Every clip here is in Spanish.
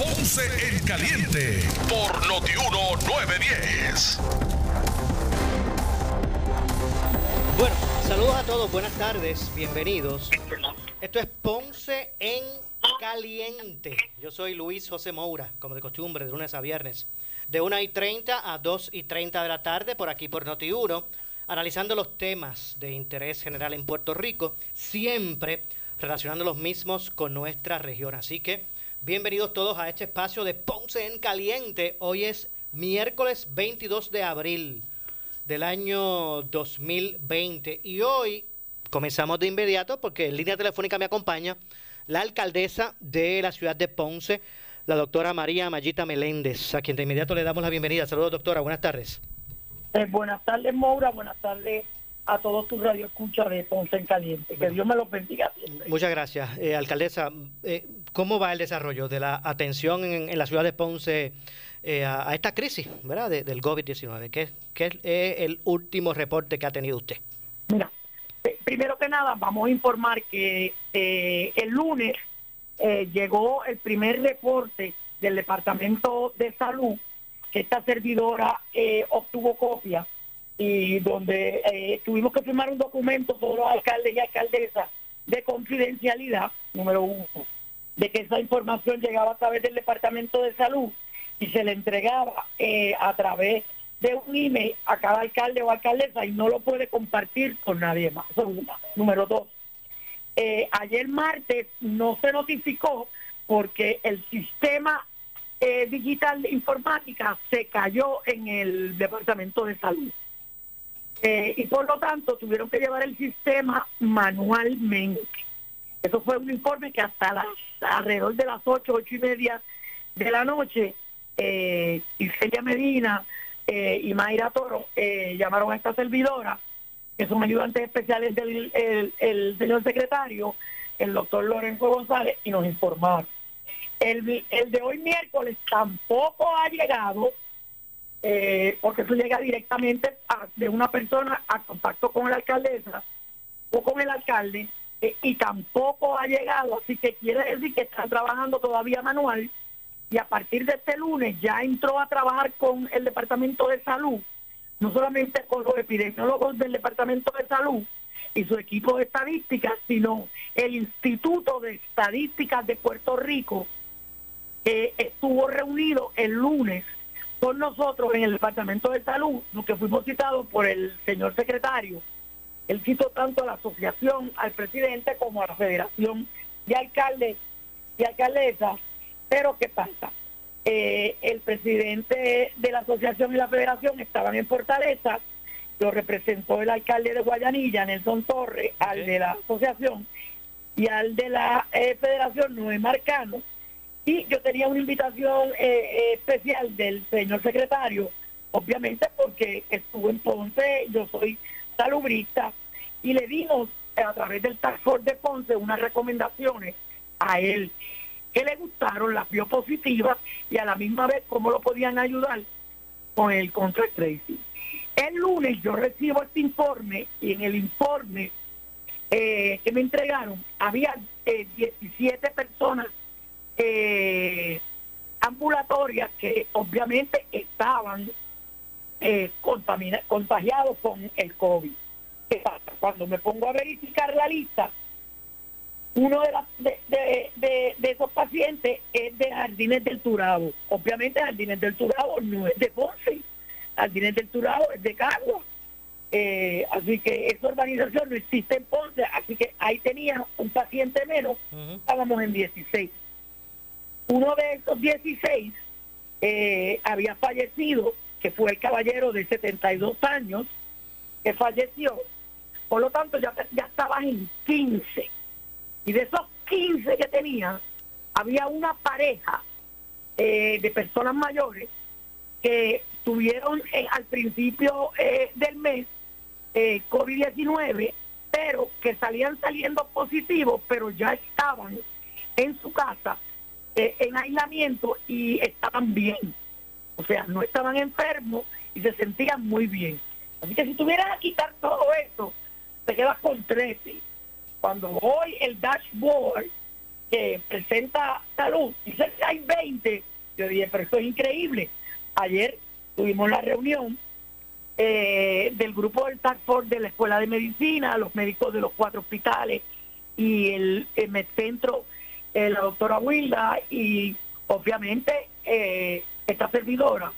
Ponce en Caliente por Notiuno 910. Bueno, saludos a todos, buenas tardes, bienvenidos. Esto es Ponce en Caliente. Yo soy Luis José Moura, como de costumbre, de lunes a viernes, de 1 y 30 a 2 y 30 de la tarde, por aquí por Noti1, analizando los temas de interés general en Puerto Rico, siempre relacionando los mismos con nuestra región. Así que Bienvenidos todos a este espacio de Ponce en Caliente. Hoy es miércoles 22 de abril del año 2020 y hoy comenzamos de inmediato porque en línea telefónica me acompaña la alcaldesa de la ciudad de Ponce, la doctora María Mayita Meléndez, a quien de inmediato le damos la bienvenida. Saludos doctora, buenas tardes. Eh, buenas tardes Moura, buenas tardes a todos tus radioescuchas de Ponce en Caliente. Que Dios me los bendiga Muchas gracias, eh, alcaldesa. Eh, ¿Cómo va el desarrollo de la atención en, la ciudad de Ponce eh, a, esta crisis ¿verdad? del COVID-19? ¿Qué, ¿Qué, es el último reporte que ha tenido usted? Mira, primero que nada, vamos a informar que el lunes llegó el primer reporte del Departamento de Salud, que esta servidora obtuvo copia y donde eh, tuvimos que firmar un documento todos los alcaldes y alcaldesas de confidencialidad, número uno, de que esa información llegaba a través del Departamento de Salud y se le entregaba eh, a través de un email a cada alcalde o alcaldesa y no lo puede compartir con nadie más. Número dos, eh, ayer martes no se notificó porque el sistema digital de informática se cayó en el Departamento de Salud. Eh, y por lo tanto tuvieron que llevar el sistema manualmente. Eso fue un informe que hasta las alrededor de las ocho, ocho y media de la noche, eh, Iselia Medina eh, y Mayra Toro eh, llamaron a esta servidora, que son ayudantes especiales del el, señor secretario, el doctor Lorenzo González, y nos informaron. El, el de hoy miércoles tampoco ha llegado eh, porque eso llega directamente de una persona a contacto con la alcaldesa o con el alcalde eh, y tampoco ha llegado, así que quiere decir que están trabajando todavía manual y a partir de este lunes ya entró a trabajar con el Departamento de Salud, no solamente con los epidemiólogos del Departamento de Salud y su equipo de estadísticas, sino el Instituto de Estadísticas de Puerto Rico, que estuvo reunido el lunes con nosotros en el Departamento de Salud, lo que fuimos citados por el señor secretario. Él citó tanto a la asociación, al presidente, como a la federación de alcaldes y alcaldesas. Pero ¿qué pasa? Eh, el presidente de la asociación y la federación estaban en Fortaleza, lo representó el alcalde de Guayanilla, Nelson Torres, al de la asociación, y al de la eh, federación, Noé Marcano, y yo tenía una invitación eh, eh, especial del señor secretario, obviamente porque estuvo en Ponce, yo soy salubrista, y le dimos a través del Task Force de Ponce unas recomendaciones a él que le gustaron, las vio positivas y a la misma vez cómo lo podían ayudar con el contract tracing. El lunes yo recibo este informe y en el informe eh, que me entregaron había 17 personas eh, ambulatorias que obviamente estaban eh, contagiados con el COVID. Cuando me pongo a verificar la lista, uno de, de, esos pacientes es de Jardines del Turabo. Obviamente Jardines del Turabo no es de Ponce, Jardines del Turabo es de Cagua. Eh, así que esa organización no existe en Ponce, así que ahí tenía un paciente menos, estábamos en 16. Uno de esos 16 eh, había fallecido, que fue el caballero de 72 años, que falleció. Por lo tanto, ya, ya estaban en 15. Y de esos 15 que tenía, había una pareja eh, de personas mayores que tuvieron eh, al principio del mes eh, COVID-19, pero que salían saliendo positivos, pero ya estaban en su casa en aislamiento y estaban bien. O sea, no estaban enfermos y se sentían muy bien. Así que si tuvieras a quitar todo eso, te quedas con 13. Cuando hoy el dashboard que presenta salud dice que hay 20, yo dije, pero esto es increíble. Ayer tuvimos la reunión eh, del grupo del Task Force de la Escuela de Medicina, los médicos de los cuatro hospitales y el centro, eh, la doctora Wilda y obviamente eh, esta servidora.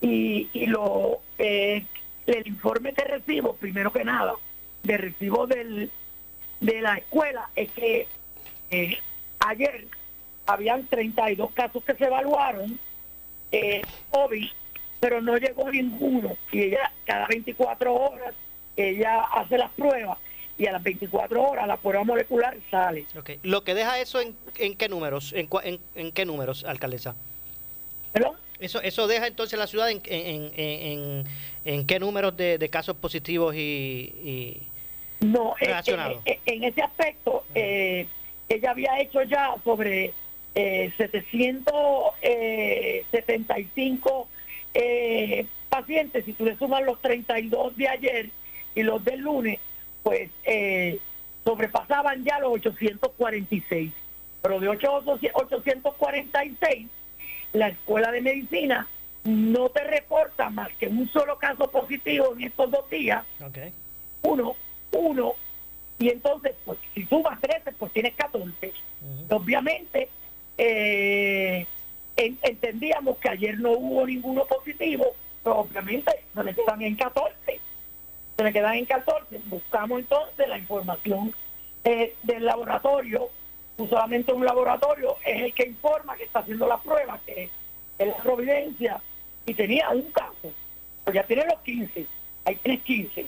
y, y, lo el informe que recibo, primero que nada, de recibo del, de la escuela es que ayer habían 32 casos que se evaluaron, eh, COVID, pero no llegó ninguno. Y ella, cada 24 horas, ella hace las pruebas y a las 24 horas la prueba molecular sale. Okay. ¿Lo que deja eso en, en qué números? ¿En, en, qué números, alcaldesa? ¿Perdón? Eso, eso deja entonces la ciudad en, en, en, qué números de, casos positivos y, no, eh, relacionados. Eh, en ese aspecto, eh, ella había hecho ya sobre eh, 775 eh, pacientes, si tú le sumas los 32 de ayer y los del lunes, pues eh, sobrepasaban ya los 846. Pero de 846, la Escuela de Medicina no te reporta más que un solo caso positivo en estos dos días. Uno, uno y entonces, pues si sumas 13, pues tienes 14. Obviamente, eh, entendíamos que ayer no hubo ninguno positivo, pero obviamente se me quedan en 14. Se me quedan en 14. Buscamos entonces la información eh, del laboratorio. No solamente un laboratorio es el que informa que está haciendo la prueba, que es la providencia, y tenía un caso. Pues ya tiene los 15. Ahí tienes 15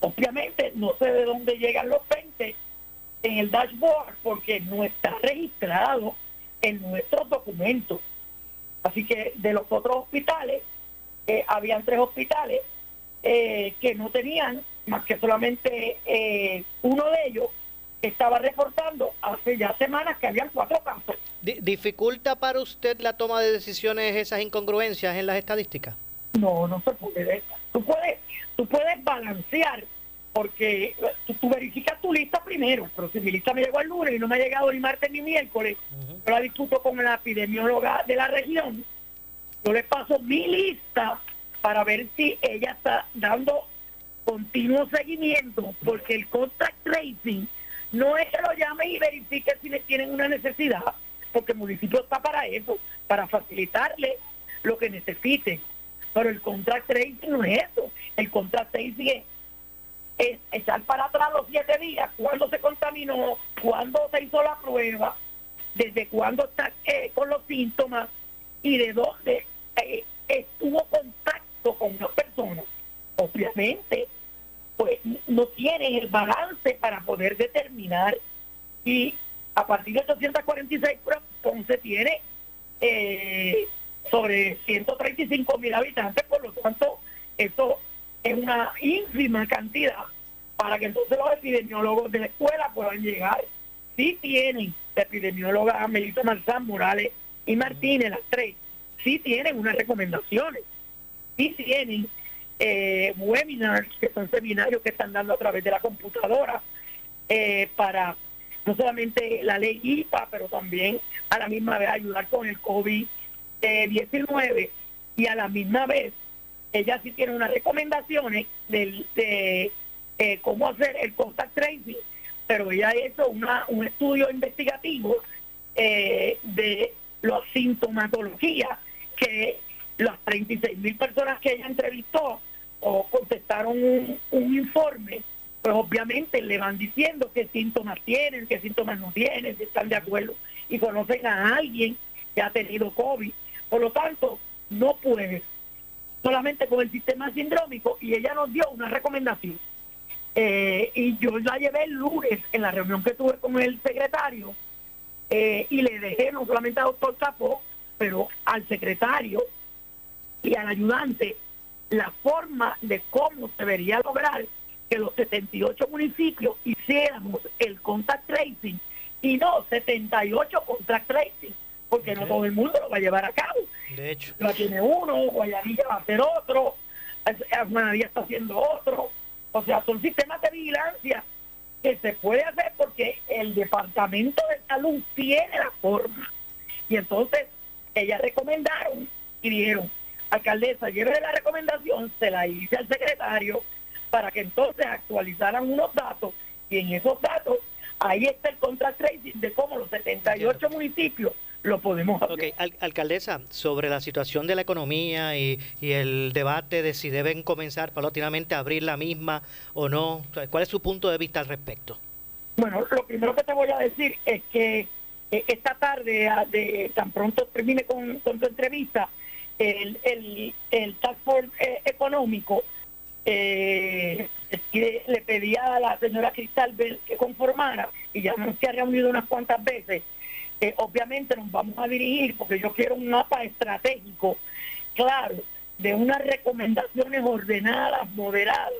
Obviamente no sé de dónde llegan los 20 en el dashboard porque no está registrado en nuestros documentos. Así que de los otros hospitales, eh, habían tres hospitales eh, que no tenían más que solamente eh, uno de ellos estaba reportando hace ya semanas que habían cuatro casos. ¿Dificulta para usted la toma de decisiones esas incongruencias en las estadísticas? No, no se puede. Tú puedes tú puedes balancear porque tú, verificas tu lista primero, pero si mi lista me llegó el lunes y no me ha llegado ni martes ni miércoles, yo la discuto con la epidemióloga de la región, yo le paso mi lista para ver si ella está dando continuo seguimiento, porque el contact tracing no es que lo llame y verifique si le tienen una necesidad, porque el municipio está para eso, para facilitarle lo que necesiten. Pero el contract tracing no es eso. El contract tracing es, echar para atrás los siete días, cuándo se contaminó, cuándo se hizo la prueba, desde cuándo está eh, con los síntomas y de dónde eh, estuvo contacto con una persona. Obviamente, pues no tienen el balance para poder determinar y a partir de 846 Ponce tiene eh, sobre 135 mil habitantes, por lo tanto, eso es una ínfima cantidad para que entonces los epidemiólogos de la escuela puedan llegar. Sí tienen, la epidemióloga Melissa Marzán, Morales y Martínez, las tres, sí tienen unas recomendaciones, sí tienen eh, webinars, que son seminarios que están dando a través de la computadora, eh, para no solamente la ley IPA, pero también a la misma vez ayudar con el COVID 19 y a la misma vez ella sí tiene unas recomendaciones de, de eh, cómo hacer el contact tracing, pero ella hizo una, un estudio investigativo eh, de la sintomatología que las 36 mil personas que ella entrevistó o contestaron un, informe, pues obviamente le van diciendo qué síntomas tienen, qué síntomas no tienen, si están de acuerdo y conocen a alguien que ha tenido COVID por lo tanto, no puede solamente con el sistema sindrómico y ella nos dio una recomendación. Eh, y yo la llevé el lunes en la reunión que tuve con el secretario eh, y le dejé no solamente al doctor Capó, pero al secretario y al ayudante la forma de cómo se debería lograr que los 78 municipios hiciéramos el contact tracing y no 78 contact tracing, porque no todo el mundo lo va a llevar a cabo. De hecho. Tiene uno, Guayanilla va a hacer otro, Manadía está haciendo otro. O sea, son sistemas de vigilancia que se puede hacer porque el Departamento de Salud tiene la forma. Y entonces ellas recomendaron y dijeron, alcaldesa, lleve la recomendación, se la hice al secretario para que entonces actualizaran unos datos y en esos datos ahí está el contract tracing de cómo los 78 municipios lo podemos hacer. Ok, alcaldesa, sobre la situación de la economía y, y, el debate de si deben comenzar paulatinamente a abrir la misma o no, ¿cuál es su punto de vista al respecto? Bueno, lo primero que te voy a decir es que eh, esta tarde, de, tan pronto termine con, tu entrevista, el, el, el Task eh, económico eh, le pedía a la señora Cristal que conformara y ya se ha reunido unas cuantas veces obviamente nos vamos a dirigir, porque yo quiero un mapa estratégico, claro, de unas recomendaciones ordenadas, moderadas,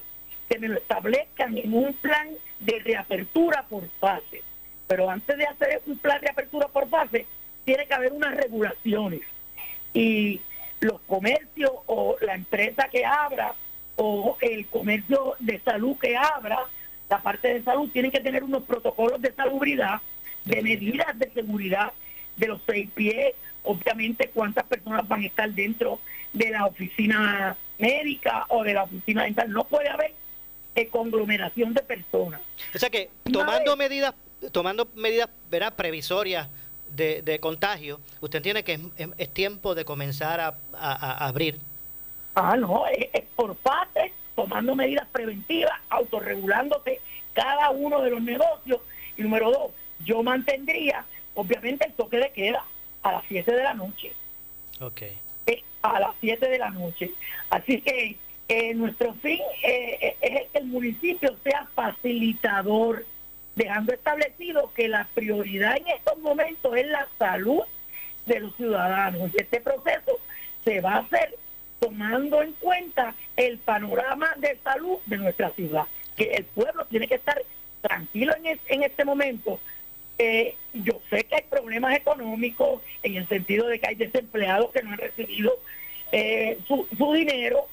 que me lo establezcan en un plan de reapertura por fase. Pero antes de hacer un plan de apertura por fase, tiene que haber unas regulaciones. Y los comercios o la empresa que abra o el comercio de salud que abra, la parte de salud, tienen que tener unos protocolos de salubridad de medidas de seguridad de los seis pies, obviamente cuántas personas van a estar dentro de la oficina médica o de la oficina dental. No puede haber eh, conglomeración de personas. O sea que tomando medidas, tomando medidas verá previsorias de, de, contagio, usted entiende que es, tiempo de comenzar a, a, abrir. Ah, no, es, es por partes, tomando medidas preventivas, autorregulándose cada uno de los negocios. Y número dos, yo mantendría, obviamente, el toque de queda a las 7 de la noche. Ok. Eh, a las 7 de la noche. Así que eh, nuestro fin eh, es que el municipio sea facilitador, dejando establecido que la prioridad en estos momentos es la salud de los ciudadanos. Y este proceso se va a hacer tomando en cuenta el panorama de salud de nuestra ciudad, que el pueblo tiene que estar tranquilo en, en este momento. Eh, yo sé que hay problemas económicos en el sentido de que hay desempleados que no han recibido eh, su, dinero,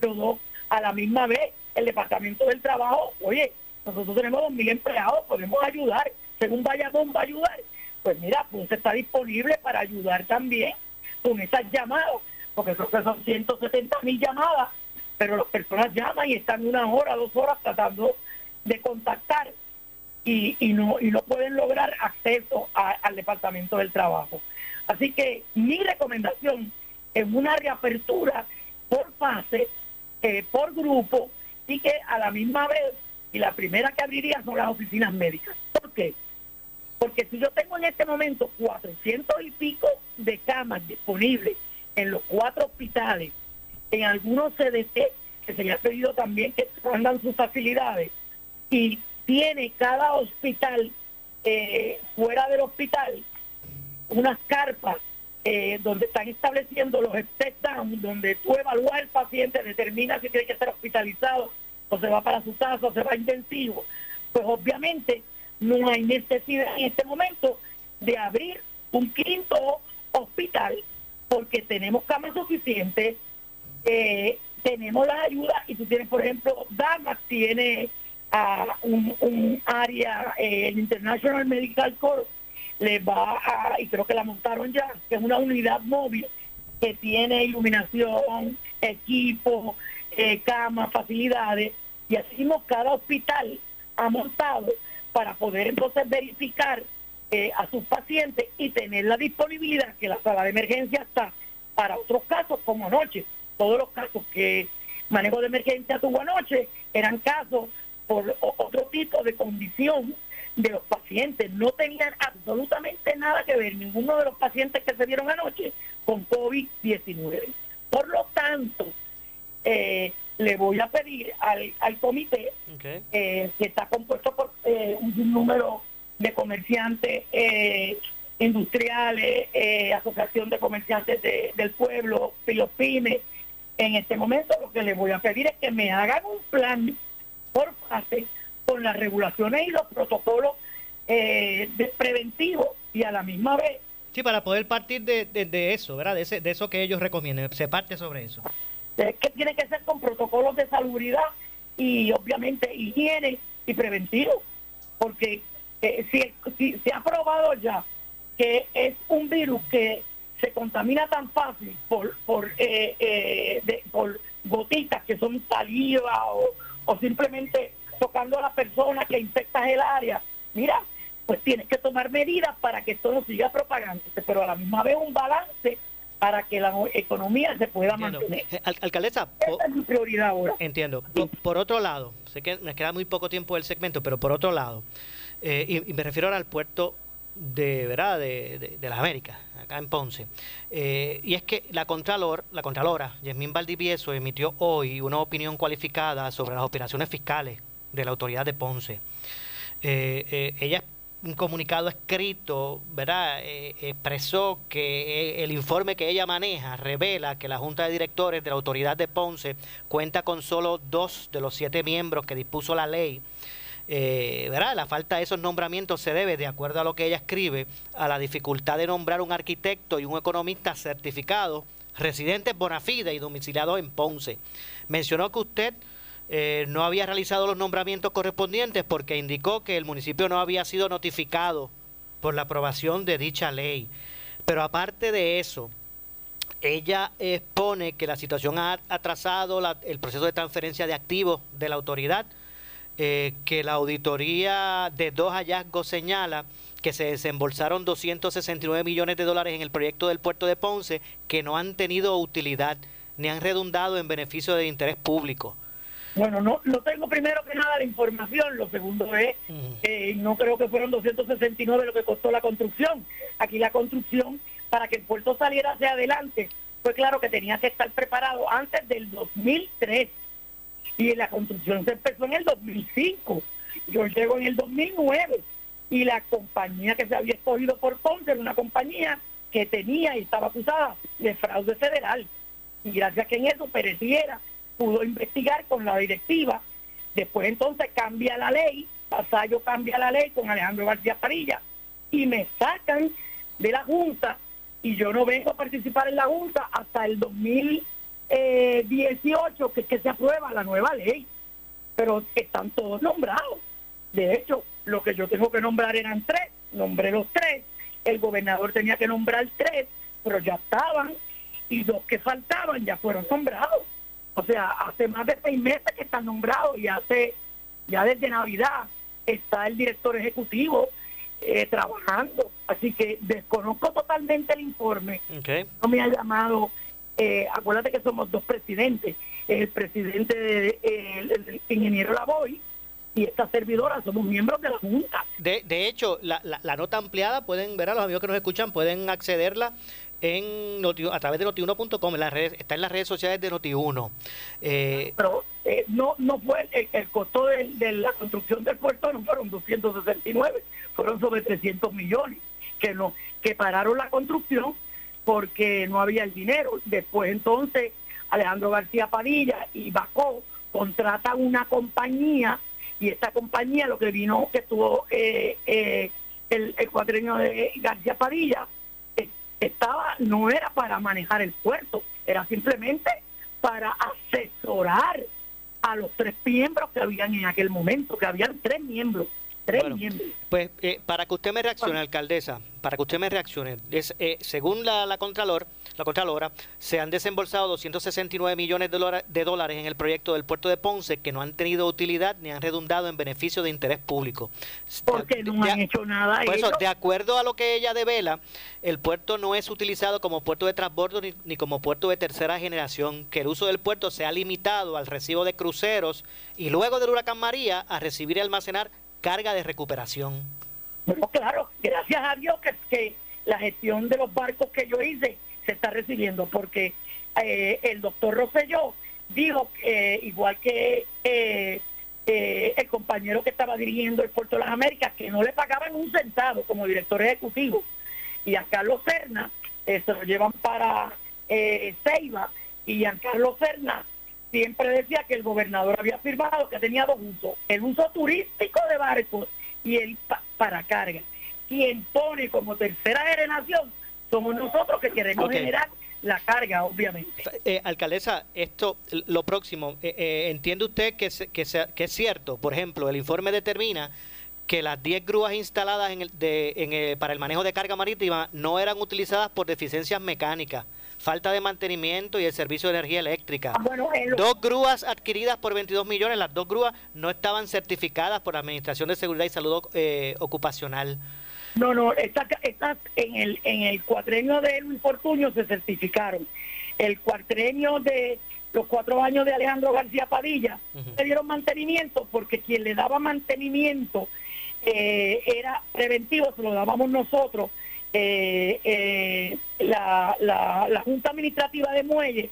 pero a la misma vez. El Departamento del Trabajo, oye, nosotros tenemos dos mil empleados, podemos ayudar, según vaya va a ayudar. Pues mira, pues está disponible para ayudar también con esas llamadas, porque creo que son 170 mil llamadas, pero las personas llaman y están una hora, dos horas tratando de contactar y, no, y no pueden lograr acceso al Departamento del Trabajo. Así que mi recomendación es una reapertura por fase, eh, por grupo, y que a la misma vez, y la primera que abriría son las oficinas médicas. ¿Por qué? Porque si yo tengo en este momento 400 y pico de camas disponibles en los cuatro hospitales, en algunos CDT, que se le ha pedido también que expandan sus facilidades, y tiene cada hospital eh, fuera del hospital unas carpas eh, donde están estableciendo los step down, donde tú evalúas al paciente, determina si tiene que estar hospitalizado o se va para su casa o se va intensivo, pues obviamente no hay necesidad en este momento de abrir un quinto hospital porque tenemos camas suficientes, eh, tenemos las ayudas y tú tienes, por ejemplo, Damas tiene un, área, eh, el International Medical Corps le va a, y creo que la montaron ya, que es una unidad móvil que tiene iluminación, equipo, eh, camas, facilidades, y así cada hospital ha montado para poder entonces verificar eh, a sus pacientes y tener la disponibilidad que la sala de emergencia está para otros casos como anoche. Todos los casos que manejo de emergencia tuvo anoche eran casos por otro tipo de condición de los pacientes. No tenían absolutamente nada que ver ninguno de los pacientes que se vieron anoche con COVID-19. Por lo tanto, eh, le voy a pedir al, al comité, eh, que está compuesto por eh, un número de comerciantes industriales, Asociación de Comerciantes del Pueblo, pymes. En este momento lo que les voy a pedir es que me hagan un plan por fase con las regulaciones y los protocolos de preventivos y a la misma vez Sí, para poder partir de, de, eso, ¿verdad? De, ese, de eso que ellos recomienden. Se parte sobre eso. Que tiene que ser con protocolos de salubridad y obviamente higiene y preventivo. Porque eh, si, se ha probado ya que es un virus que se contamina tan fácil por por, eh, eh, por gotitas que son saliva o, o simplemente tocando a la persona que infecta el área. Mira, pues tienes que tomar medidas para que esto no siga propagándose, pero a la misma vez un balance para que la economía se pueda mantener. Eh, alcaldesa, esa es mi prioridad ahora. Entiendo. Por, otro lado, sé que me queda muy poco tiempo del segmento, pero por otro lado, eh, y, me refiero ahora al puerto de verdad de, de, las Américas, acá en Ponce. Eh, y es que la Contralor, la Contralora, Yasmín Valdivieso, emitió hoy una opinión cualificada sobre las operaciones fiscales de la autoridad de Ponce. ella un comunicado escrito, ¿verdad? Eh, expresó que eh, el informe que ella maneja revela que la Junta de Directores de la Autoridad de Ponce cuenta con solo dos de los siete miembros que dispuso la ley. Eh, ¿verdad? La falta de esos nombramientos se debe, de acuerdo a lo que ella escribe, a la dificultad de nombrar un arquitecto y un economista certificado, residentes bona fide y domiciliados en Ponce. Mencionó que usted eh, no había realizado los nombramientos correspondientes porque indicó que el municipio no había sido notificado por la aprobación de dicha ley. Pero aparte de eso, ella expone que la situación ha atrasado el proceso de transferencia de activos de la autoridad, eh, que la auditoría de dos hallazgos señala que se desembolsaron 269 millones de dólares en el proyecto del puerto de Ponce que no han tenido utilidad ni han redundado en beneficio de interés público. Bueno, no, no tengo primero que nada la información. Lo segundo es, que no creo que fueron 269 lo que costó la construcción. Aquí la construcción, para que el puerto saliera hacia adelante, fue claro que tenía que estar preparado antes del 2003. Y la construcción se empezó en el 2005. Yo llego en el 2009. Y la compañía que se había escogido por Ponce era una compañía que tenía y estaba acusada de fraude federal. Y gracias a que en eso pereciera pudo investigar con la directiva, después entonces cambia la ley, Pasayo cambia la ley con Alejandro García Parilla y me sacan de la Junta y yo no vengo a participar en la Junta hasta el 2018 que es que se aprueba la nueva ley, pero están todos nombrados. De hecho, lo que yo tengo que nombrar eran tres, nombré los tres, el gobernador tenía que nombrar tres, pero ya estaban y dos que faltaban ya fueron nombrados. O sea, hace más de seis meses que están nombrados y hace, ya desde Navidad, está el director ejecutivo eh, trabajando. Así que desconozco totalmente el informe. No me ha llamado, eh, acuérdate que somos dos presidentes, el presidente de, el, ingeniero Lavoy y esta servidora somos miembros de la Junta. De, de hecho, la, la, la, nota ampliada, pueden ver a los amigos que nos escuchan, pueden accederla en a través de notiuno.com, está en las redes sociales de Notiuno. Eh, Pero eh, no no fue el, costo de, la construcción del puerto no fueron 269, fueron sobre 300 millones que no que pararon la construcción porque no había el dinero. Después entonces Alejandro García Padilla y Bacó contratan una compañía y esta compañía lo que vino que tuvo eh, el, el cuatrenio de García Padilla estaba no era para manejar el puerto, era simplemente para asesorar a los tres miembros que habían en aquel momento, que habían tres miembros. Tres. Pues eh, para que usted me reaccione, alcaldesa, para que usted me reaccione, es, eh, según la, la Contralor, la Contralora, se han desembolsado 269 millones de dólares en el proyecto del puerto de Ponce que no han tenido utilidad ni han redundado en beneficio de interés público. Porque no han hecho nada. Eso, de acuerdo a lo que ella devela, el puerto no es utilizado como puerto de transbordo ni, ni como puerto de tercera generación, que el uso del puerto se ha limitado al recibo de cruceros y luego del huracán María a recibir y almacenar carga de recuperación. Bueno, claro, gracias a Dios que, la gestión de los barcos que yo hice se está recibiendo, porque eh, el doctor Rosselló dijo, que igual que eh, eh, el compañero que estaba dirigiendo el Puerto de las Américas, que no le pagaban un centavo como director ejecutivo, y a Carlos Serna se lo llevan para eh, Ceiba y Giancarlo Fernández siempre decía que el gobernador había firmado que tenía dos usos, el uso turístico de barcos y el para carga. Quien pone como tercera generación somos nosotros que queremos generar la carga, obviamente. Eh, alcaldesa, esto, lo próximo, eh, eh, ¿entiende usted que, que, que es cierto? Por ejemplo, el informe determina que las 10 grúas instaladas en el, de, en para el manejo de carga marítima no eran utilizadas por deficiencias mecánicas falta de mantenimiento y el servicio de energía eléctrica. Ah, dos grúas adquiridas por 22 millones, las dos grúas no estaban certificadas por la Administración de Seguridad y Salud eh, Ocupacional. No, no, estas en el en el cuatrenio de Luis Fortuño se certificaron. El cuatrenio de los cuatro años de Alejandro García Padilla se dieron mantenimiento porque quien le daba mantenimiento eh, era preventivo, se lo dábamos nosotros eh, eh, la, la, Junta Administrativa de Muelles,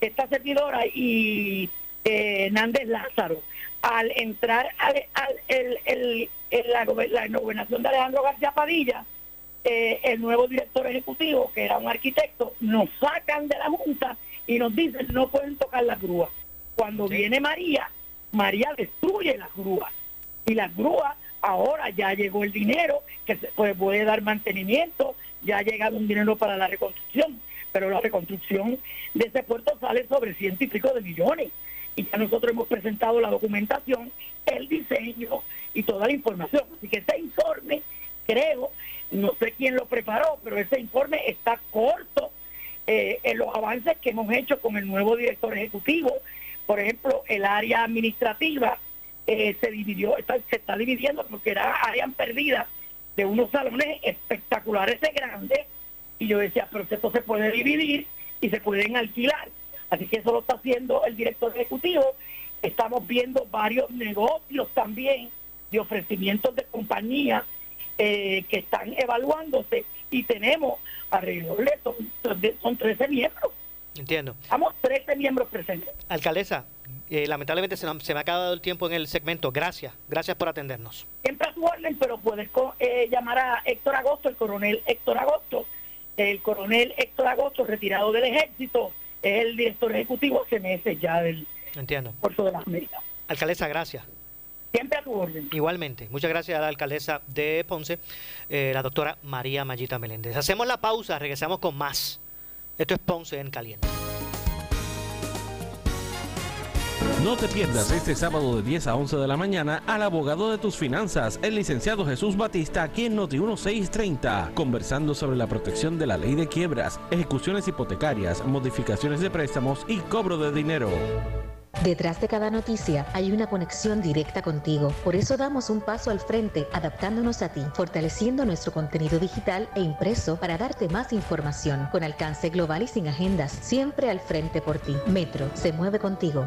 esta servidora y eh, Nández Lázaro, al entrar al, el, la, gobernación de Alejandro García Padilla, eh, el nuevo director ejecutivo, que era un arquitecto, nos sacan de la Junta y nos dicen no pueden tocar las grúas. Cuando viene María, María destruye las grúas y las grúas ahora ya llegó el dinero que se puede, dar mantenimiento, ya ha llegado un dinero para la reconstrucción, pero la reconstrucción de ese puerto sale sobre ciento y pico de millones. Y ya nosotros hemos presentado la documentación, el diseño y toda la información. Así que ese informe, creo, no sé quién lo preparó, pero ese informe está corto eh, en los avances que hemos hecho con el nuevo director ejecutivo. Por ejemplo, el área administrativa eh, se dividió, se está dividiendo porque era áreas perdidas de unos salones espectaculares de grandes y yo decía, pero esto se puede dividir y se pueden alquilar. Así que eso lo está haciendo el director ejecutivo. Estamos viendo varios negocios también de ofrecimientos de compañías eh, que están evaluándose y tenemos alrededor de son, son 13 miembros. Entiendo. Estamos 13 miembros presentes. Alcaldesa, eh, lamentablemente se, me ha acabado el tiempo en el segmento. Gracias, gracias por atendernos. Siempre a su orden, pero puedes eh, llamar a Héctor Agosto, el coronel Héctor Agosto. El coronel Héctor Agosto, retirado del ejército, es el director ejecutivo hace meses ya del Entiendo. Puerto de las Américas. Alcaldesa, gracias. Siempre a tu orden. Igualmente. Muchas gracias a la alcaldesa de Ponce, eh, la doctora María Mayita Meléndez. Hacemos la pausa, regresamos con más. Esto es Ponce en Caliente. No te pierdas este sábado de 10 a 11 de la mañana al abogado de tus finanzas, el licenciado Jesús Batista, aquí en Noti 1630, conversando sobre la protección de la ley de quiebras, ejecuciones hipotecarias, modificaciones de préstamos y cobro de dinero. Detrás de cada noticia hay una conexión directa contigo. Por eso damos un paso al frente, adaptándonos a ti, fortaleciendo nuestro contenido digital e impreso para darte más información, con alcance global y sin agendas, siempre al frente por ti. Metro se mueve contigo.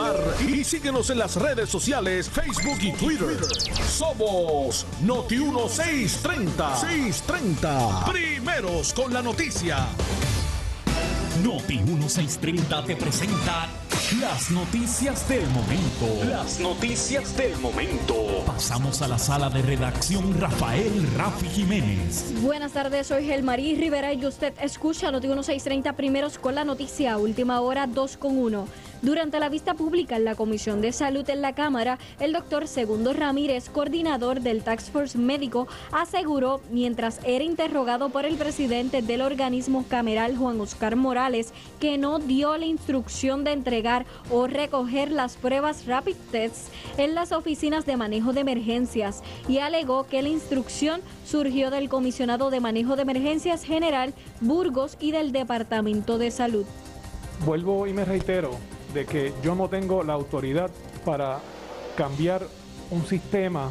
y síguenos en las redes sociales, Facebook y Twitter. Somos Noti 1630. 630. Primeros con la noticia. Noti 1630 te presenta las noticias del momento. Las noticias del momento. Pasamos a la sala de redacción Rafael Rafi Jiménez. Buenas tardes, soy Gelmarí Rivera y usted escucha Noti 1630 primeros con la noticia, última hora 2 con 1. Durante la vista pública en la Comisión de Salud en la Cámara, el doctor Segundo Ramírez, coordinador del Tax Force Médico, aseguró, mientras era interrogado por el presidente del organismo cameral, Juan Oscar Morales, que no dio la instrucción de entregar o recoger las pruebas rapid tests en las oficinas de manejo de emergencias y alegó que la instrucción surgió del comisionado de manejo de emergencias general Burgos y del Departamento de Salud. Vuelvo y me reitero, de que yo no tengo la autoridad para cambiar un sistema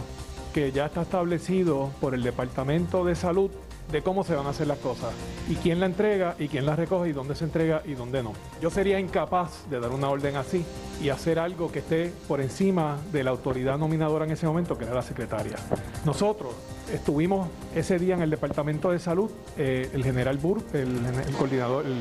que ya está establecido por el Departamento de Salud de cómo se van a hacer las cosas y quién la entrega y quién la recoge y dónde se entrega y dónde no. Yo sería incapaz de dar una orden así y hacer algo que esté por encima de la autoridad nominadora en ese momento, que era la secretaria. Nosotros estuvimos ese día en el Departamento de Salud, eh, el general Bur, el, coordinador, el,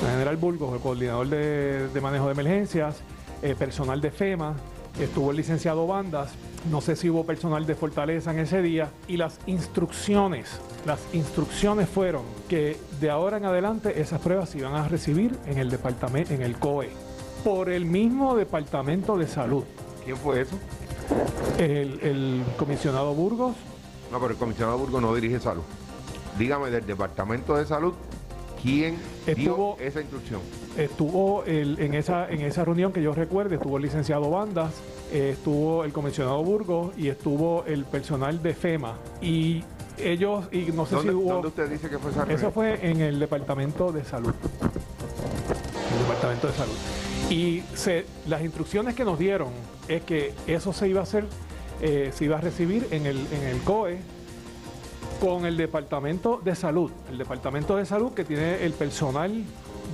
general Burgos, el coordinador de, manejo de emergencias, eh, personal de FEMA, estuvo el licenciado Bandas, no sé si hubo personal de Fortaleza en ese día y las instrucciones, las instrucciones fueron que de ahora en adelante esas pruebas se iban a recibir en el departamento, en el COE, por el mismo departamento de salud. ¿Quién fue eso? El, comisionado Burgos. No, pero el comisionado Burgos no dirige salud. Dígame del departamento de salud, ¿quién dio esa instrucción? Estuvo en, esa, en esa reunión que yo recuerde, estuvo el licenciado Bandas, eh, estuvo el comisionado Burgos y estuvo el personal de FEMA. Y ellos, y no sé si hubo... ¿Dónde usted dice que fue esa Eso fue en el Departamento de Salud. El Departamento de Salud. Y se, las instrucciones que nos dieron es que eso se iba a hacer, eh, se iba a recibir en el, en el COE con el Departamento de Salud. El Departamento de Salud que tiene el personal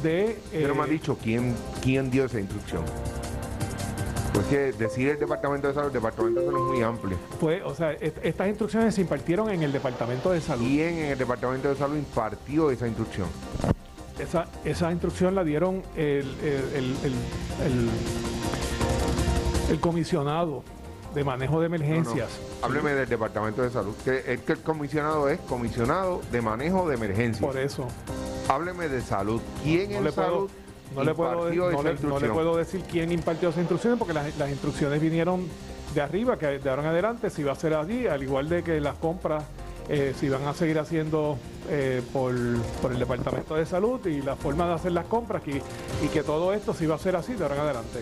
de... Pero me ha eh, dicho quién, quién dio esa instrucción. Pues que decir el Departamento de Salud, el Departamento de Salud es muy amplio. Pues, o sea, estas instrucciones se impartieron en el Departamento de Salud. ¿Quién en el Departamento de Salud impartió esa instrucción? Esa, esa instrucción la dieron el, el, comisionado de manejo de emergencias. Hábleme del Departamento de Salud. Que el, que el comisionado es comisionado de manejo de emergencias. Por eso. Hábleme de salud. ¿Quién en salud no le, puedo, no, le, puedo decir quién impartió esas instrucciones porque las, instrucciones vinieron de arriba, que de ahora en adelante se iba a hacer allí, al igual de que las compras eh, se iban a seguir haciendo eh, por, el Departamento de Salud y la forma de hacer las compras y, y que todo esto se iba a hacer así de ahora en adelante.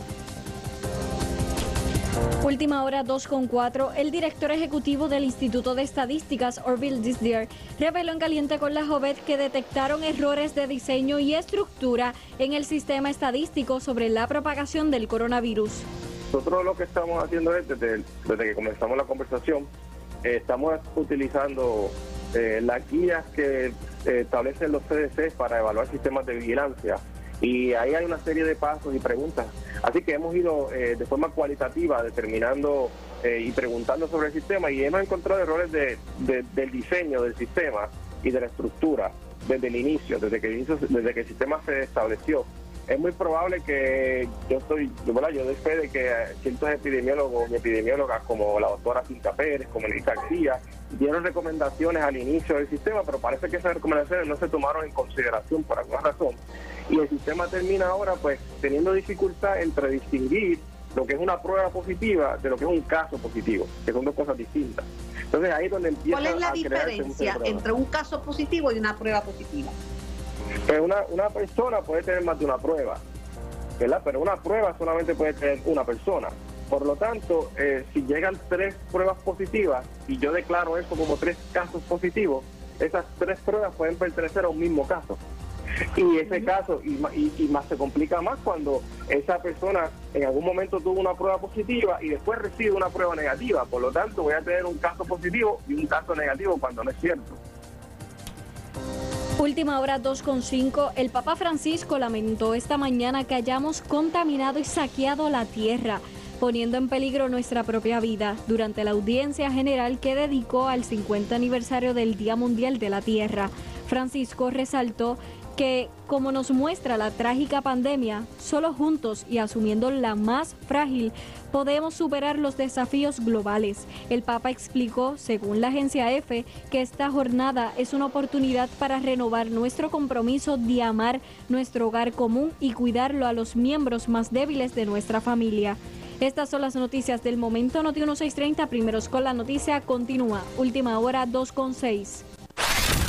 Última hora 2.4. El director ejecutivo del Instituto de Estadísticas, Orville Disdier, reveló en Caliente con la Jovet que detectaron errores de diseño y estructura en el sistema estadístico sobre la propagación del coronavirus. Nosotros lo que estamos haciendo es, desde, que comenzamos la conversación, eh, estamos utilizando eh, las guías que eh, establecen los CDC para evaluar sistemas de vigilancia y ahí hay una serie de pasos y preguntas. Así que hemos ido eh, de forma cualitativa determinando eh, y preguntando sobre el sistema y hemos encontrado errores de, del diseño del sistema y de la estructura desde el inicio, desde que, desde que el sistema se estableció. Es muy probable que yo estoy, yo, yo doy fe de que ciertos epidemiólogos y epidemiólogas como la doctora Cinta Pérez, como Elisa García, dieron recomendaciones al inicio del sistema, pero parece que esas recomendaciones no se tomaron en consideración por alguna razón y el sistema termina ahora pues teniendo dificultad entre distinguir lo que es una prueba positiva de lo que es un caso positivo, que son dos cosas distintas. Entonces ahí es donde empieza ¿Cuál es la diferencia entre un caso positivo y una prueba positiva? Pues una, una persona puede tener más de una prueba, ¿verdad? Pero una prueba solamente puede tener una persona. Por lo tanto, eh, si llegan tres pruebas positivas y yo declaro eso como tres casos positivos, esas tres pruebas pueden pertenecer a un mismo caso. Y ese caso, y, más se complica más cuando esa persona en algún momento tuvo una prueba positiva y después recibe una prueba negativa. Por lo tanto, voy a tener un caso positivo y un caso negativo cuando no es cierto. Última hora 2.5. El Papa Francisco lamentó esta mañana que hayamos contaminado y saqueado la tierra, poniendo en peligro nuestra propia vida, durante la audiencia general que dedicó al 50 aniversario del Día Mundial de la Tierra. Francisco resaltó que, como nos muestra la trágica pandemia, solo juntos y asumiendo la más frágil, podemos superar los desafíos globales. El Papa explicó, según la agencia EFE, que esta jornada es una oportunidad para renovar nuestro compromiso de amar nuestro hogar común y cuidarlo a los miembros más débiles de nuestra familia. Estas son las noticias del momento. Noti 1630, primeros con la noticia, continúa. Última hora 2.6.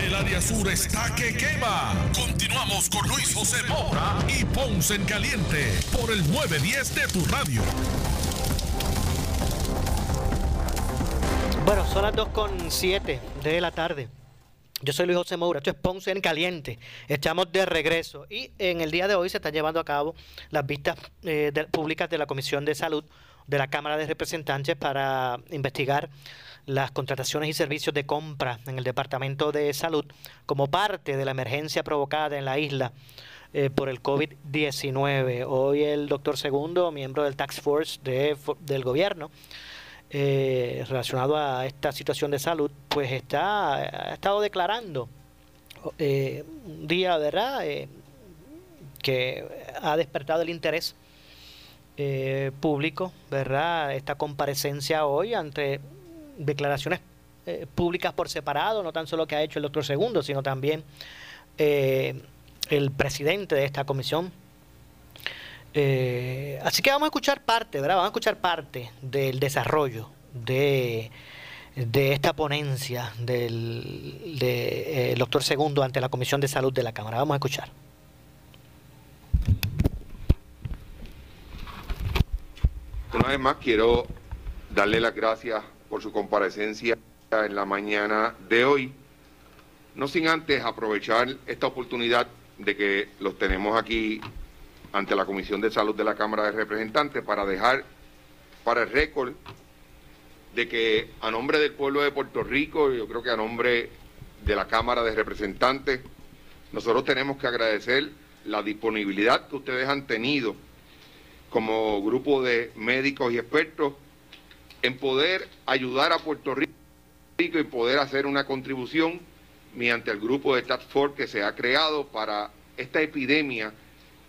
El área sur está que quema. Continuamos con Luis José Moura y Ponce en Caliente por el 910 de tu radio. Bueno, son las 2 con de la tarde. Yo soy Luis José Moura, esto es Ponce en Caliente. Estamos de regreso y en el día de hoy se están llevando a cabo las vistas eh, públicas de la Comisión de Salud de la Cámara de Representantes para investigar las contrataciones y servicios de compra en el Departamento de Salud como parte de la emergencia provocada en la isla eh, por el COVID-19. Hoy el doctor Segundo, miembro del Tax Force del gobierno, eh, relacionado a esta situación de salud, pues está, ha estado declarando eh, un día, ¿verdad?, que ha despertado el interés público, ¿verdad?, esta comparecencia hoy ante declaraciones eh, públicas por separado, no tan solo que ha hecho el doctor Segundo, sino también eh, el presidente de esta comisión. Eh, así que vamos a escuchar parte, ¿verdad? Vamos a escuchar parte del desarrollo de, de esta ponencia del de, doctor Segundo ante la Comisión de Salud de la Cámara. Vamos a escuchar. Una vez más quiero darle las gracias por su comparecencia en la mañana de hoy. No sin antes aprovechar esta oportunidad de que los tenemos aquí ante la Comisión de Salud de la Cámara de Representantes para dejar para el récord de que a nombre del pueblo de Puerto Rico, yo creo que a nombre de la Cámara de Representantes, nosotros tenemos que agradecer la disponibilidad que ustedes han tenido como grupo de médicos y expertos en poder ayudar a Puerto Rico y poder hacer una contribución mediante el grupo de Task Force que se ha creado para esta epidemia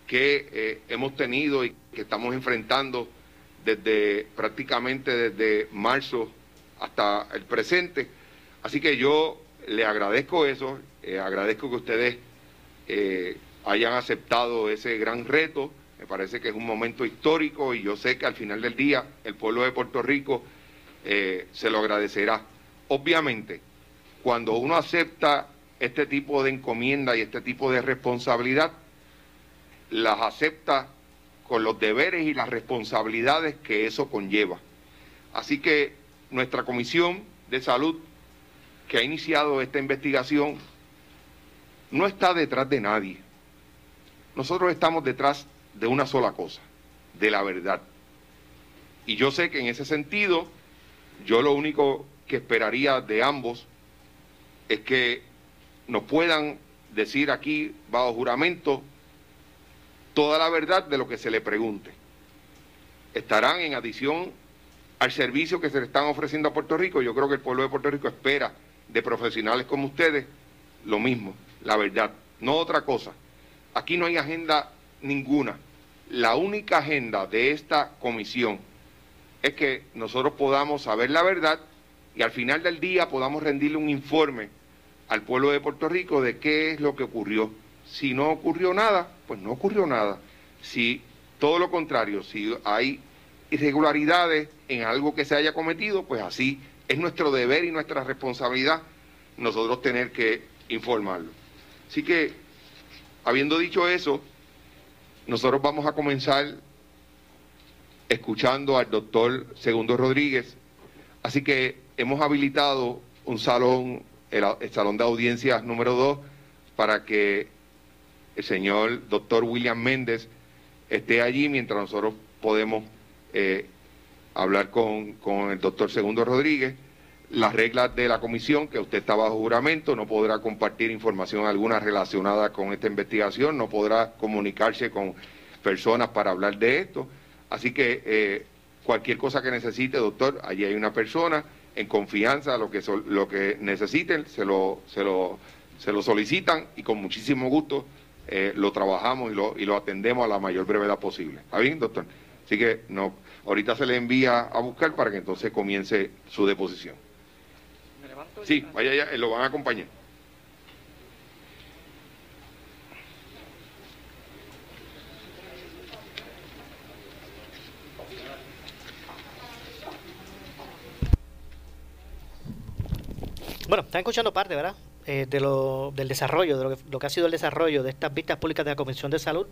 que eh, hemos tenido y que estamos enfrentando desde prácticamente desde marzo hasta el presente. Así que yo le agradezco eso, eh, agradezco que ustedes eh, hayan aceptado ese gran reto me parece que es un momento histórico y yo sé que al final del día el pueblo de Puerto Rico eh, se lo agradecerá. Obviamente, cuando uno acepta este tipo de encomienda y este tipo de responsabilidad, las acepta con los deberes y las responsabilidades que eso conlleva. Así que nuestra comisión de salud que ha iniciado esta investigación no está detrás de nadie. Nosotros estamos detrás de una sola cosa, de la verdad. Y yo sé que en ese sentido, yo lo único que esperaría de ambos es que nos puedan decir aquí, bajo juramento, toda la verdad de lo que se le pregunte. Estarán en adición al servicio que se le están ofreciendo a Puerto Rico. Yo creo que el pueblo de Puerto Rico espera de profesionales como ustedes lo mismo, la verdad, no otra cosa. Aquí no hay agenda ninguna. La única agenda de esta comisión es que nosotros podamos saber la verdad y al final del día podamos rendirle un informe al pueblo de Puerto Rico de qué es lo que ocurrió. Si no ocurrió nada, pues no ocurrió nada. Si todo lo contrario, si hay irregularidades en algo que se haya cometido, pues así es nuestro deber y nuestra responsabilidad nosotros tener que informarlo. Así que, habiendo dicho eso, nosotros vamos a comenzar escuchando al doctor Segundo Rodríguez, así que hemos habilitado un salón el, salón de audiencias número 2 para que el señor doctor William Méndez esté allí mientras nosotros podemos eh, hablar con, con el doctor Segundo Rodríguez las reglas de la comisión, que usted está bajo juramento, no podrá compartir información alguna relacionada con esta investigación, no podrá comunicarse con personas para hablar de esto. Así que eh, cualquier cosa que necesite, doctor, allí hay una persona en confianza, lo que, lo que necesiten, se lo, se, lo, se lo solicitan y con muchísimo gusto eh, lo trabajamos y lo, y lo atendemos a la mayor brevedad posible. ¿Está bien, doctor? Así que no, ahorita se le envía a buscar para que entonces comience su deposición. Sí, vaya allá, lo van a acompañar. Bueno, están escuchando parte, ¿verdad? Eh, de lo, del desarrollo, de lo que, lo que ha sido el desarrollo de estas vistas públicas de la Comisión de Salud.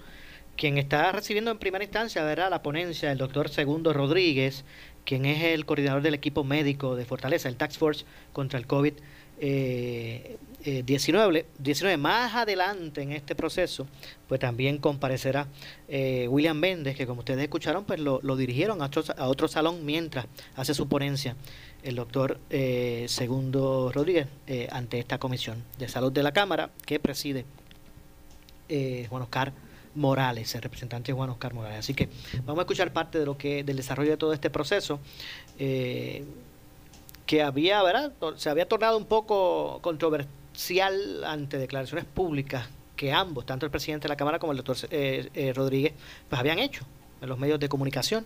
Quien está recibiendo en primera instancia, ¿verdad? La ponencia del doctor Segundo Rodríguez, quien es el coordinador del equipo médico de Fortaleza, el Tax Force contra el COVID. 19, eh, más adelante en este proceso, pues también comparecerá eh, William Méndez, que como ustedes escucharon, pues lo, dirigieron a otro, a otro, salón mientras hace su ponencia el doctor eh, Segundo Rodríguez ante esta comisión de salud de la Cámara que preside Juan Oscar Morales, el representante Juan Oscar Morales. Así que vamos a escuchar parte de lo que del desarrollo de todo este proceso. Eh, que había, ¿verdad? Se había tornado un poco controversial ante declaraciones públicas que ambos, tanto el presidente de la Cámara como el doctor eh, eh, Rodríguez, pues habían hecho en los medios de comunicación.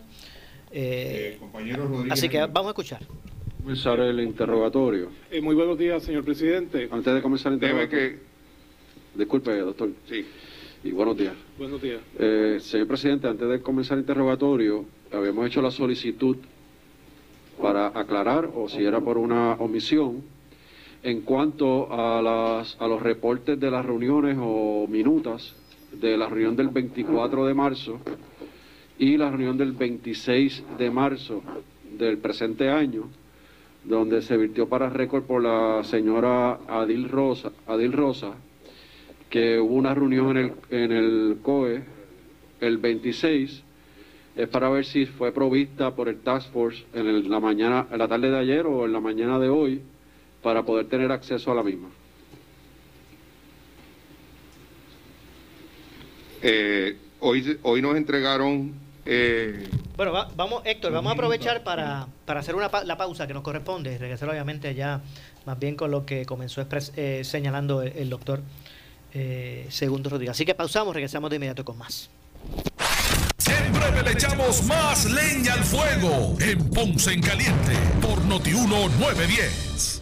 así que vamos a escuchar. Comenzar el interrogatorio. muy buenos días, señor presidente. Antes de comenzar el interrogatorio. Disculpe, doctor. Sí y buenos días. Buenos días. Eh, señor presidente, antes de comenzar el interrogatorio, habíamos hecho la solicitud para aclarar, o si era por una omisión, en cuanto a, las, a los reportes de las reuniones o minutas de la reunión del 24 de marzo y la reunión del 26 de marzo del presente año, donde se virtió para récord por la señora Adil Rosa, Adil Rosa que hubo una reunión en el, en el COE el 26, es para ver si fue provista por el Task Force en la mañana, en la tarde de ayer o en la mañana de hoy, para poder tener acceso a la misma. Eh, hoy, hoy nos entregaron... Eh, bueno, vamos, Héctor, vamos a aprovechar para, para hacer una la pausa que nos corresponde, regresar obviamente ya más bien con lo que comenzó eh, señalando el doctor eh, Segundo Rodríguez. Así que pausamos, regresamos de inmediato con más. Siempre le echamos más leña al fuego en Ponce en Caliente por Notiuno 910.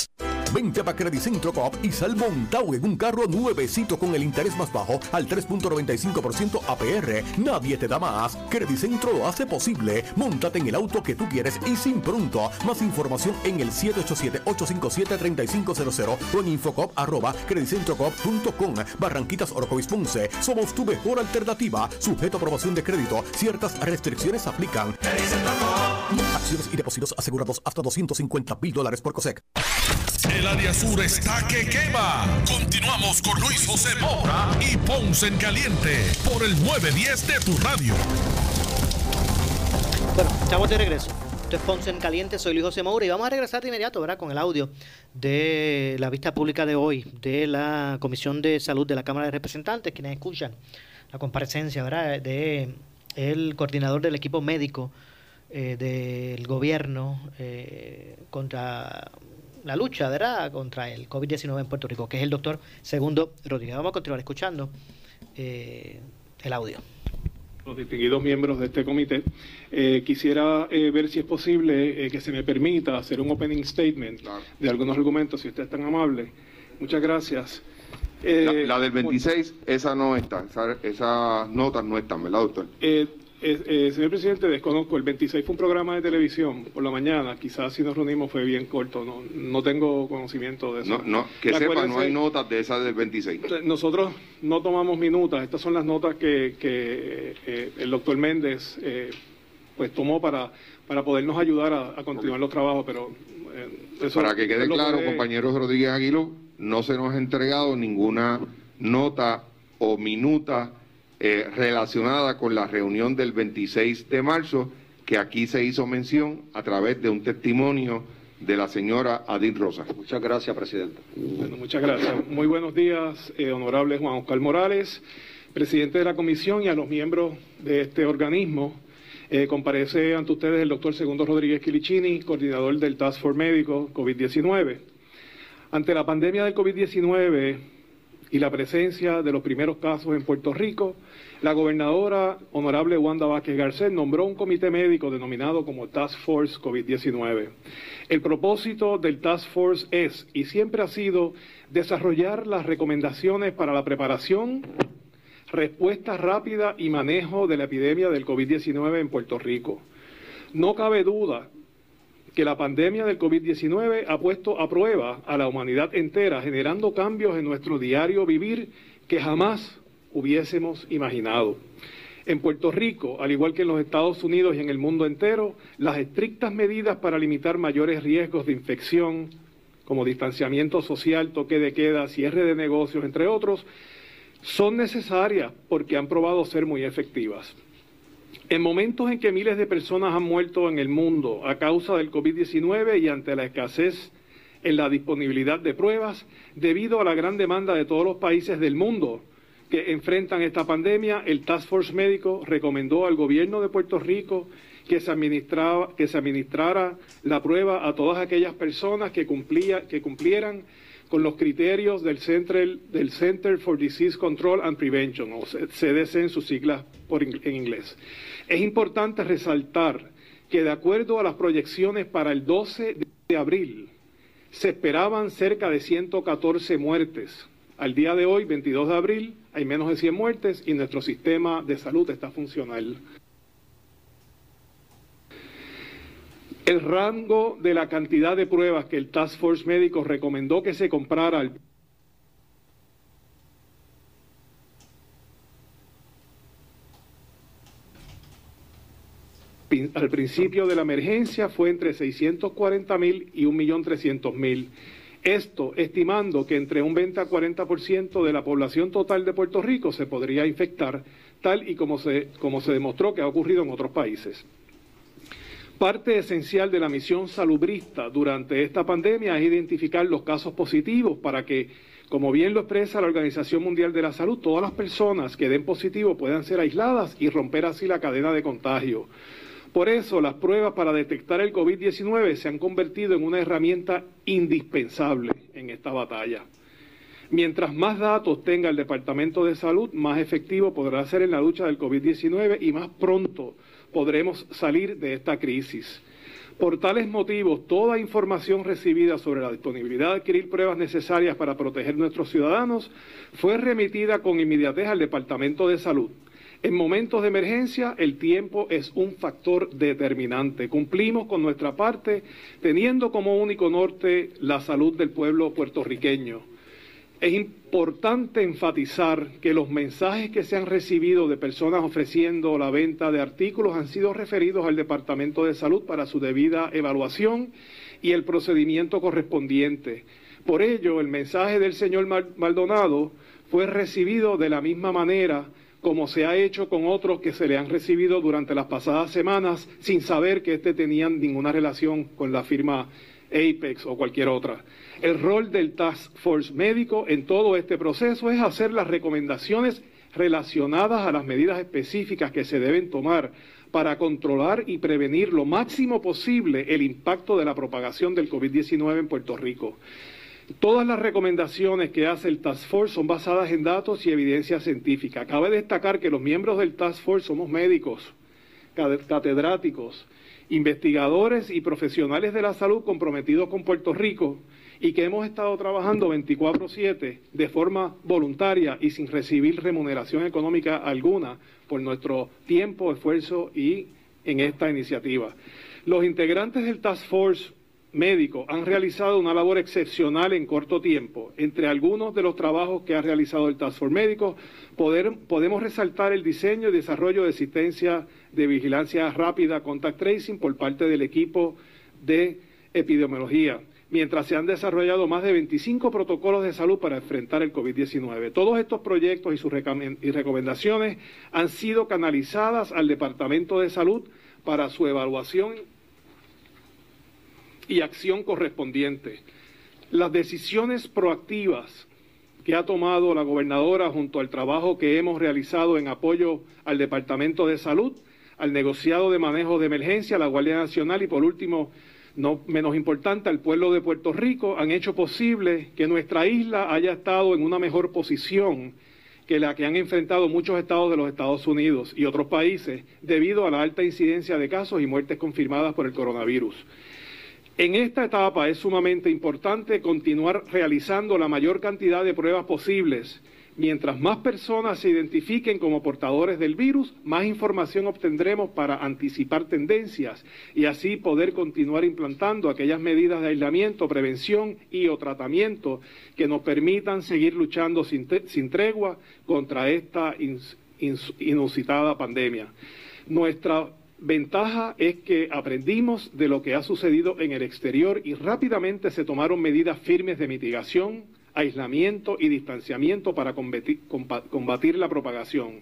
787-642-2452. Vente a Centro Coop y sal montado en un carro nuevecito con el interés más bajo al 3.95% APR. Nadie te da más. Centro lo hace posible. Móntate en el auto que tú quieres y sin pronto. Más información en el 787-857-3500 o en infocop arroba creditcentrocop.com. Barranquitas Orocovis Ponce. Somos tu mejor alternativa. Sujeto a aprobación de crédito. Ciertas restricciones aplican. Acciones y depósitos asegurados hasta 250 mil dólares por COSEC. El área sur está que quema. Continuamos con Luis José Moura y Ponce en Caliente por el 910 de tu radio. Bueno, estamos de regreso. Esto es Ponce en Caliente, soy Luis José Moura y vamos a regresar de inmediato, ¿verdad? Con el audio de la vista pública de hoy de la Comisión de Salud de la Cámara de Representantes, quienes escuchan la comparecencia, ¿verdad? De el coordinador del equipo médico eh, del gobierno eh, contra la lucha ¿verdad? contra el COVID-19 en Puerto Rico, que es el doctor Segundo Rodríguez. Vamos a continuar escuchando eh, el audio. los distinguidos miembros de este comité. Eh, quisiera eh, ver si es posible eh, que se me permita hacer un opening statement de algunos argumentos, si usted es tan amable. Muchas gracias. la, del 26, esa no está, esas notas no están, ¿verdad, doctor? Eh, señor presidente, desconozco. El 26 fue un programa de televisión por la mañana. Quizás si nos reunimos fue bien corto. No, no tengo conocimiento de eso. No, no que sepa, no hay notas de esas del 26. Nosotros no tomamos minutas. Estas son las notas que, que eh, el doctor Méndez eh, pues tomó para, para podernos ayudar a, continuar los trabajos. Pero para que quede claro, compañeros Rodríguez Aguilo, no se nos ha entregado ninguna nota o minuta eh, relacionada con la reunión del 26 de marzo, que aquí se hizo mención a través de un testimonio de la señora Adil Rosa. Muchas gracias, presidente. Bueno, muchas gracias. Muy buenos días, eh, honorable Juan Oscar Morales, presidente de la comisión y a los miembros de este organismo. Eh, comparece ante ustedes el doctor Segundo Rodríguez Quilicini, coordinador del Task Force Médico COVID-19. Ante la pandemia del COVID-19, y la presencia de los primeros casos en Puerto Rico, la gobernadora honorable Wanda Vázquez Garcés nombró un comité médico denominado como Task Force COVID-19. El propósito del Task Force es y siempre ha sido desarrollar las recomendaciones para la preparación, respuesta rápida y manejo de la epidemia del COVID-19 en Puerto Rico. No cabe duda que la pandemia del COVID-19 ha puesto a prueba a la humanidad entera, generando cambios en nuestro diario vivir que jamás hubiésemos imaginado. En Puerto Rico, al igual que en los Estados Unidos y en el mundo entero, las estrictas medidas para limitar mayores riesgos de infección, como distanciamiento social, toque de queda, cierre de negocios, entre otros, son necesarias porque han probado ser muy efectivas. En momentos en que miles de personas han muerto en el mundo a causa del COVID-19 y ante la escasez en la disponibilidad de pruebas, debido a la gran demanda de todos los países del mundo que enfrentan esta pandemia, el Task Force Médico recomendó al gobierno de Puerto Rico que se, que se administrara la prueba a todas aquellas personas que, cumplía, que cumplieran con los criterios del Center, del Center for Disease Control and Prevention, o CDC en sus siglas en inglés. Es importante resaltar que de acuerdo a las proyecciones para el 12 de abril, se esperaban cerca de 114 muertes. Al día de hoy, 22 de abril, hay menos de 100 muertes y nuestro sistema de salud está funcional. El rango de la cantidad de pruebas que el Task Force Médico recomendó que se comprara al principio de la emergencia fue entre 640 mil y 1.300.000. Esto estimando que entre un 20 a 40% de la población total de Puerto Rico se podría infectar, tal y como se, como se demostró que ha ocurrido en otros países. Parte esencial de la misión salubrista durante esta pandemia es identificar los casos positivos para que, como bien lo expresa la Organización Mundial de la Salud, todas las personas que den positivo puedan ser aisladas y romper así la cadena de contagio. Por eso las pruebas para detectar el COVID-19 se han convertido en una herramienta indispensable en esta batalla. Mientras más datos tenga el Departamento de Salud, más efectivo podrá ser en la lucha del COVID-19 y más pronto podremos salir de esta crisis. Por tales motivos, toda información recibida sobre la disponibilidad de adquirir pruebas necesarias para proteger nuestros ciudadanos fue remitida con inmediatez al Departamento de Salud. En momentos de emergencia, el tiempo es un factor determinante. Cumplimos con nuestra parte, teniendo como único norte la salud del pueblo puertorriqueño. Es importante enfatizar que los mensajes que se han recibido de personas ofreciendo la venta de artículos han sido referidos al Departamento de Salud para su debida evaluación y el procedimiento correspondiente. Por ello, el mensaje del señor Maldonado fue recibido de la misma manera como se ha hecho con otros que se le han recibido durante las pasadas semanas sin saber que éste tenían ninguna relación con la firma Apex o cualquier otra. El rol del Task Force médico en todo este proceso es hacer las recomendaciones relacionadas a las medidas específicas que se deben tomar para controlar y prevenir lo máximo posible el impacto de la propagación del COVID-19 en Puerto Rico. Todas las recomendaciones que hace el Task Force son basadas en datos y evidencia científica. Cabe destacar que los miembros del Task Force somos médicos, catedráticos, investigadores y profesionales de la salud comprometidos con Puerto Rico y que hemos estado trabajando 24/7 de forma voluntaria y sin recibir remuneración económica alguna por nuestro tiempo, esfuerzo y en esta iniciativa. Los integrantes del Task Force médico han realizado una labor excepcional en corto tiempo. Entre algunos de los trabajos que ha realizado el Task Force médico, podemos resaltar el diseño y desarrollo de asistencia de vigilancia rápida, contact tracing, por parte del equipo de epidemiología, mientras se han desarrollado más de 25 protocolos de salud para enfrentar el COVID-19. Todos estos proyectos y sus recomendaciones han sido canalizadas al Departamento de Salud para su evaluación y acción correspondiente. Las decisiones proactivas que ha tomado la gobernadora junto al trabajo que hemos realizado en apoyo al Departamento de Salud, al negociado de manejo de emergencia, a la Guardia Nacional y por último, no menos importante, al pueblo de Puerto Rico, han hecho posible que nuestra isla haya estado en una mejor posición que la que han enfrentado muchos estados de los Estados Unidos y otros países debido a la alta incidencia de casos y muertes confirmadas por el coronavirus. En esta etapa es sumamente importante continuar realizando la mayor cantidad de pruebas posibles. Mientras más personas se identifiquen como portadores del virus, más información obtendremos para anticipar tendencias y así poder continuar implantando aquellas medidas de aislamiento, prevención y o tratamiento que nos permitan seguir luchando sin, tregua contra esta inusitada pandemia. Nuestra Ventaja es que aprendimos de lo que ha sucedido en el exterior y rápidamente se tomaron medidas firmes de mitigación, aislamiento y distanciamiento para combatir, la propagación.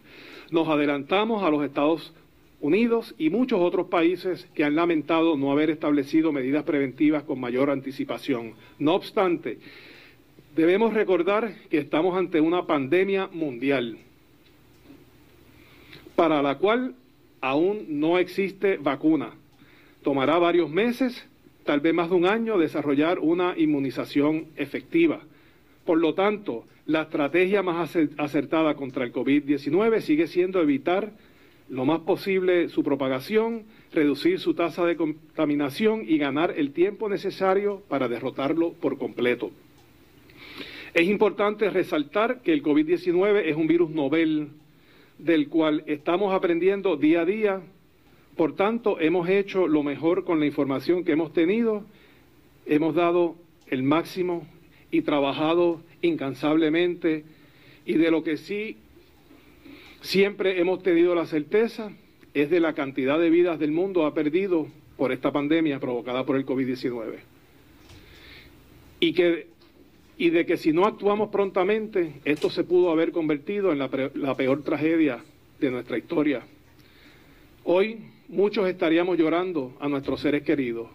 Nos adelantamos a los Estados Unidos y muchos otros países que han lamentado no haber establecido medidas preventivas con mayor anticipación. No obstante, debemos recordar que estamos ante una pandemia mundial para la cual aún no existe vacuna. Tomará varios meses, tal vez más de un año, desarrollar una inmunización efectiva. Por lo tanto, la estrategia más acertada contra el COVID-19 sigue siendo evitar lo más posible su propagación, reducir su tasa de contaminación y ganar el tiempo necesario para derrotarlo por completo. Es importante resaltar que el COVID-19 es un virus novel del cual estamos aprendiendo día a día. Por tanto, hemos hecho lo mejor con la información que hemos tenido, hemos dado el máximo y trabajado incansablemente y de lo que sí siempre hemos tenido la certeza es de la cantidad de vidas del mundo ha perdido por esta pandemia provocada por el COVID-19. Y que y de que si no actuamos prontamente, esto se pudo haber convertido en la, peor tragedia de nuestra historia. Hoy muchos estaríamos llorando a nuestros seres queridos.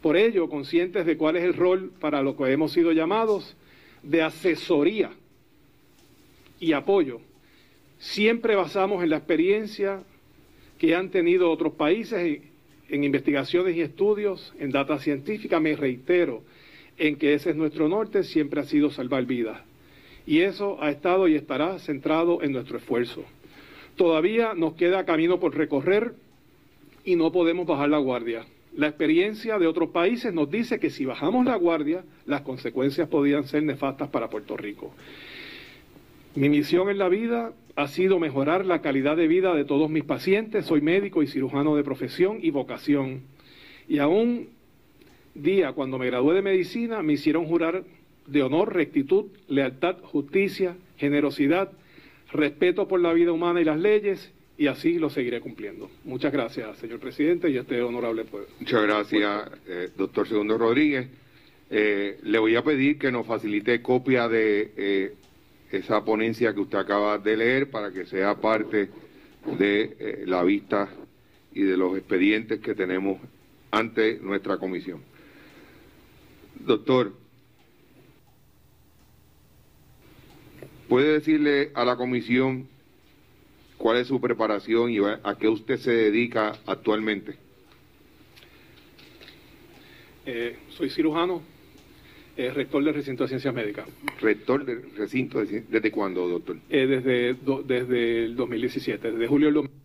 Por ello, conscientes de cuál es el rol para lo que hemos sido llamados de asesoría y apoyo, siempre basamos en la experiencia que han tenido otros países en investigaciones y estudios, en data científica, me reitero, en que ese es nuestro norte, siempre ha sido salvar vidas. Y eso ha estado y estará centrado en nuestro esfuerzo. Todavía nos queda camino por recorrer y no podemos bajar la guardia. La experiencia de otros países nos dice que si bajamos la guardia, las consecuencias podrían ser nefastas para Puerto Rico. Mi misión en la vida ha sido mejorar la calidad de vida de todos mis pacientes. Soy médico y cirujano de profesión y vocación. Y aún día, cuando me gradué de medicina, me hicieron jurar de honor, rectitud, lealtad, justicia, generosidad, respeto por la vida humana y las leyes, y así lo seguiré cumpliendo. Muchas gracias, señor presidente, y este honorable pueblo. Muchas gracias, eh, doctor Segundo Rodríguez. Eh, le voy a pedir que nos facilite copia de eh, esa ponencia que usted acaba de leer para que sea parte de la vista y de los expedientes que tenemos ante nuestra comisión. Doctor, ¿puede decirle a la comisión cuál es su preparación y a qué usted se dedica actualmente? Eh, soy cirujano, Eh, rector del recinto de ciencias médicas. Rector del recinto, de, ¿desde cuándo, doctor? Eh, desde, desde el 2017, desde julio del 2017.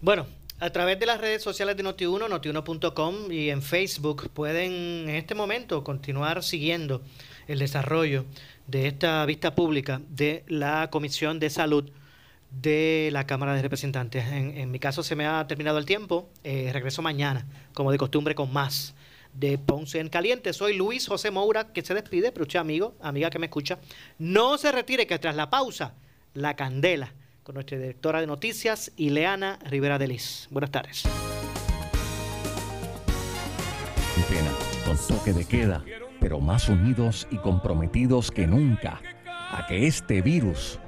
Bueno, a través de las redes sociales de Noti1, notiuno.com y en Facebook pueden en este momento continuar siguiendo el desarrollo de esta vista pública de la Comisión de Salud de la Cámara de Representantes. En, mi caso se me ha terminado el tiempo. Eh, regreso mañana, como de costumbre, con más de Ponce en Caliente. Soy Luis José Moura, que se despide, pero usted, amigo, amiga que me escucha, no se retire, que tras la pausa, la candela, con nuestra directora de noticias, Ileana Rivera de Buenas tardes. Pena, con toque de queda, pero más unidos y comprometidos que nunca, a que este virus